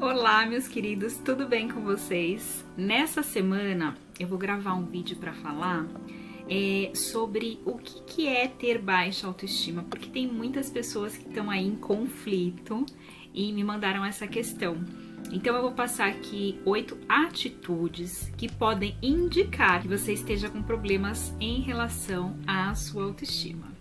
Olá, meus queridos, tudo bem com vocês? Nessa semana eu vou gravar um vídeo para falar é, sobre o que, que é ter baixa autoestima, porque tem muitas pessoas que estão aí em conflito e me mandaram essa questão. Então eu vou passar aqui oito atitudes que podem indicar que você esteja com problemas em relação à sua autoestima.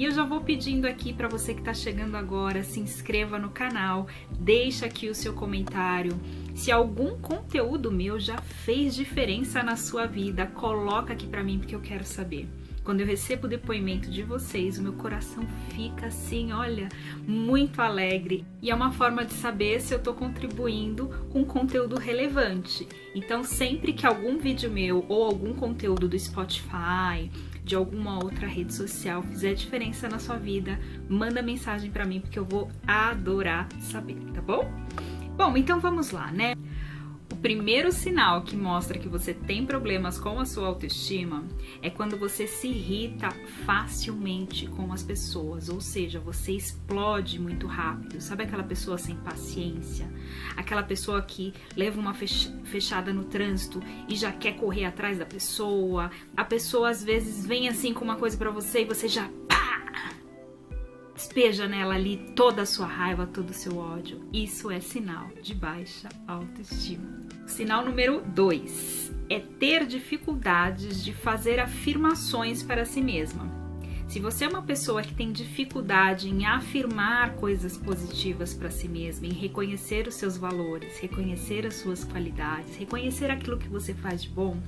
E eu já vou pedindo aqui para você que está chegando agora, se inscreva no canal, deixa aqui o seu comentário. Se algum conteúdo meu já fez diferença na sua vida, coloca aqui para mim porque eu quero saber. Quando eu recebo o depoimento de vocês, o meu coração fica assim, olha, muito alegre. E é uma forma de saber se eu estou contribuindo com conteúdo relevante. Então, sempre que algum vídeo meu ou algum conteúdo do Spotify, de alguma outra rede social fizer diferença na sua vida, manda mensagem para mim porque eu vou adorar saber, tá bom? Bom, então vamos lá, né? Primeiro sinal que mostra que você tem problemas com a sua autoestima é quando você se irrita facilmente com as pessoas, ou seja, você explode muito rápido. Sabe aquela pessoa sem paciência? Aquela pessoa que leva uma fechada no trânsito e já quer correr atrás da pessoa. A pessoa às vezes vem assim com uma coisa para você e você já despeja nela ali toda a sua raiva, todo o seu ódio. Isso é sinal de baixa autoestima. Sinal número 2 é ter dificuldades de fazer afirmações para si mesma. Se você é uma pessoa que tem dificuldade em afirmar coisas positivas para si mesma, em reconhecer os seus valores, reconhecer as suas qualidades, reconhecer aquilo que você faz de bom,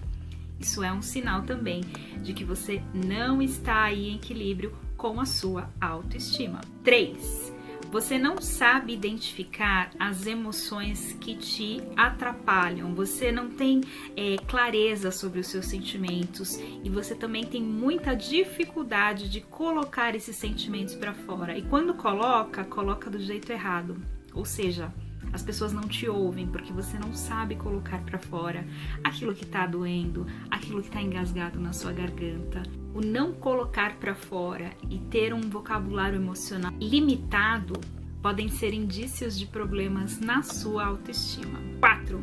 isso é um sinal também de que você não está aí em equilíbrio com a sua autoestima. 3. Você não sabe identificar as emoções que te atrapalham, você não tem é, clareza sobre os seus sentimentos e você também tem muita dificuldade de colocar esses sentimentos para fora. E quando coloca, coloca do jeito errado. Ou seja, as pessoas não te ouvem porque você não sabe colocar para fora aquilo que está doendo, aquilo que está engasgado na sua garganta. O não colocar para fora e ter um vocabulário emocional limitado podem ser indícios de problemas na sua autoestima. 4.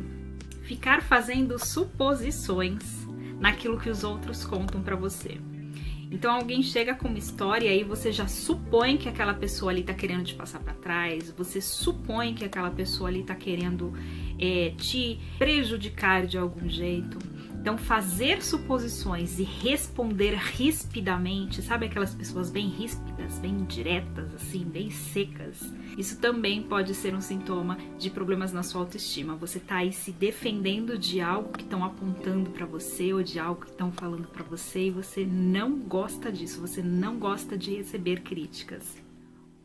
Ficar fazendo suposições naquilo que os outros contam para você. Então alguém chega com uma história e você já supõe que aquela pessoa ali tá querendo te passar para trás, você supõe que aquela pessoa ali tá querendo é, te prejudicar de algum jeito. Então, fazer suposições e responder rispidamente, sabe aquelas pessoas bem ríspidas, bem diretas, assim, bem secas? Isso também pode ser um sintoma de problemas na sua autoestima. Você tá aí se defendendo de algo que estão apontando para você ou de algo que estão falando para você e você não gosta disso, você não gosta de receber críticas.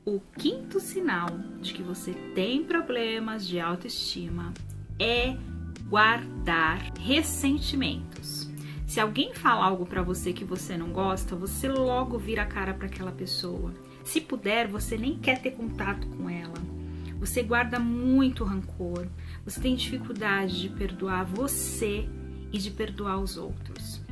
O quinto sinal de que você tem problemas de autoestima é guardar ressentimentos. Se alguém fala algo para você que você não gosta, você logo vira a cara para aquela pessoa. Se puder, você nem quer ter contato com ela. Você guarda muito rancor. Você tem dificuldade de perdoar você e de perdoar os outros.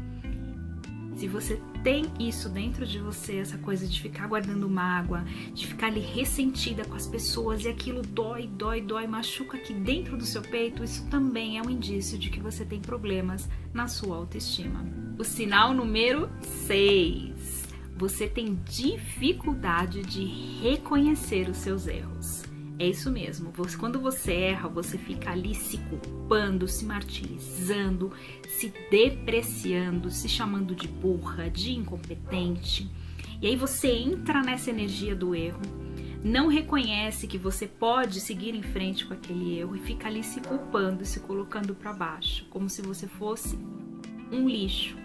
Se você tem isso dentro de você, essa coisa de ficar guardando mágoa, de ficar ali ressentida com as pessoas e aquilo dói, dói, dói, machuca aqui dentro do seu peito, isso também é um indício de que você tem problemas na sua autoestima. O sinal número 6. Você tem dificuldade de reconhecer os seus erros. É isso mesmo. Você, quando você erra, você fica ali se culpando, se martirizando, se depreciando, se chamando de burra, de incompetente. E aí você entra nessa energia do erro, não reconhece que você pode seguir em frente com aquele erro e fica ali se culpando, se colocando para baixo, como se você fosse um lixo.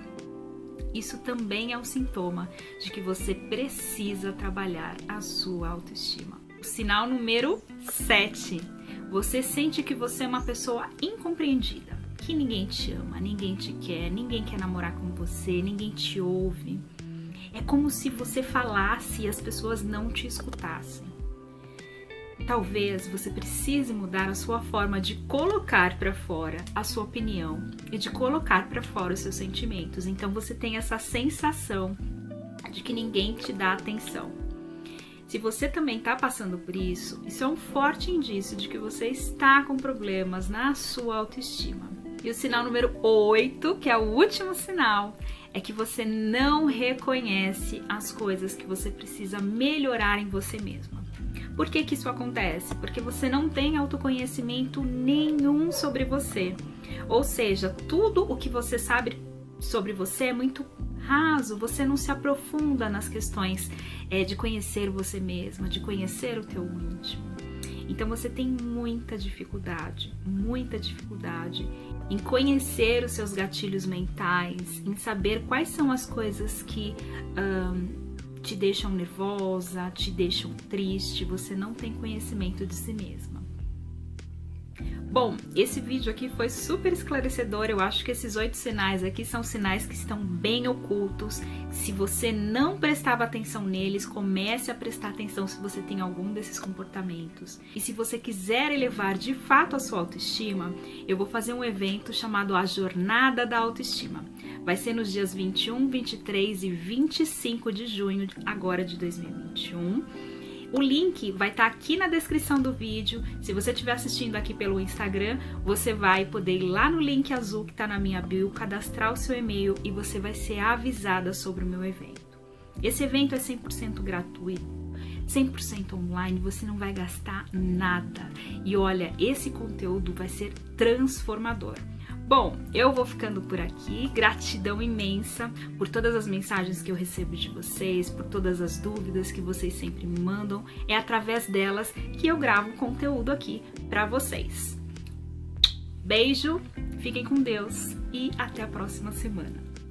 Isso também é um sintoma de que você precisa trabalhar a sua autoestima. Sinal número 7. Você sente que você é uma pessoa incompreendida, que ninguém te ama, ninguém te quer, ninguém quer namorar com você, ninguém te ouve. É como se você falasse e as pessoas não te escutassem. Talvez você precise mudar a sua forma de colocar para fora a sua opinião e de colocar para fora os seus sentimentos. Então você tem essa sensação de que ninguém te dá atenção. Se você também está passando por isso, isso é um forte indício de que você está com problemas na sua autoestima. E o sinal número 8, que é o último sinal, é que você não reconhece as coisas que você precisa melhorar em você mesma. Por que, que isso acontece? Porque você não tem autoconhecimento nenhum sobre você. Ou seja, tudo o que você sabe sobre você é muito raso, você não se aprofunda nas questões é, de conhecer você mesma, de conhecer o teu íntimo. Então você tem muita dificuldade, muita dificuldade em conhecer os seus gatilhos mentais, em saber quais são as coisas que te deixam nervosa, te deixam triste, você não tem conhecimento de si mesma. Bom, esse vídeo aqui foi super esclarecedor. Eu acho que esses oito sinais aqui são sinais que estão bem ocultos. Se você não prestava atenção neles, comece a prestar atenção se você tem algum desses comportamentos. E se você quiser elevar de fato a sua autoestima, eu vou fazer um evento chamado A Jornada da Autoestima. Vai ser nos dias 21, 23 e 25 de junho agora de 2021 o link vai estar tá aqui na descrição do vídeo. Se você estiver assistindo aqui pelo Instagram, você vai poder ir lá no link azul que está na minha bio, cadastrar o seu e-mail e você vai ser avisada sobre o meu evento. Esse evento é 100% gratuito. 100% online, você não vai gastar nada. E olha, esse conteúdo vai ser transformador. Bom, eu vou ficando por aqui. Gratidão imensa por todas as mensagens que eu recebo de vocês, por todas as dúvidas que vocês sempre me mandam. É através delas que eu gravo conteúdo aqui para vocês. Beijo, fiquem com Deus e até a próxima semana.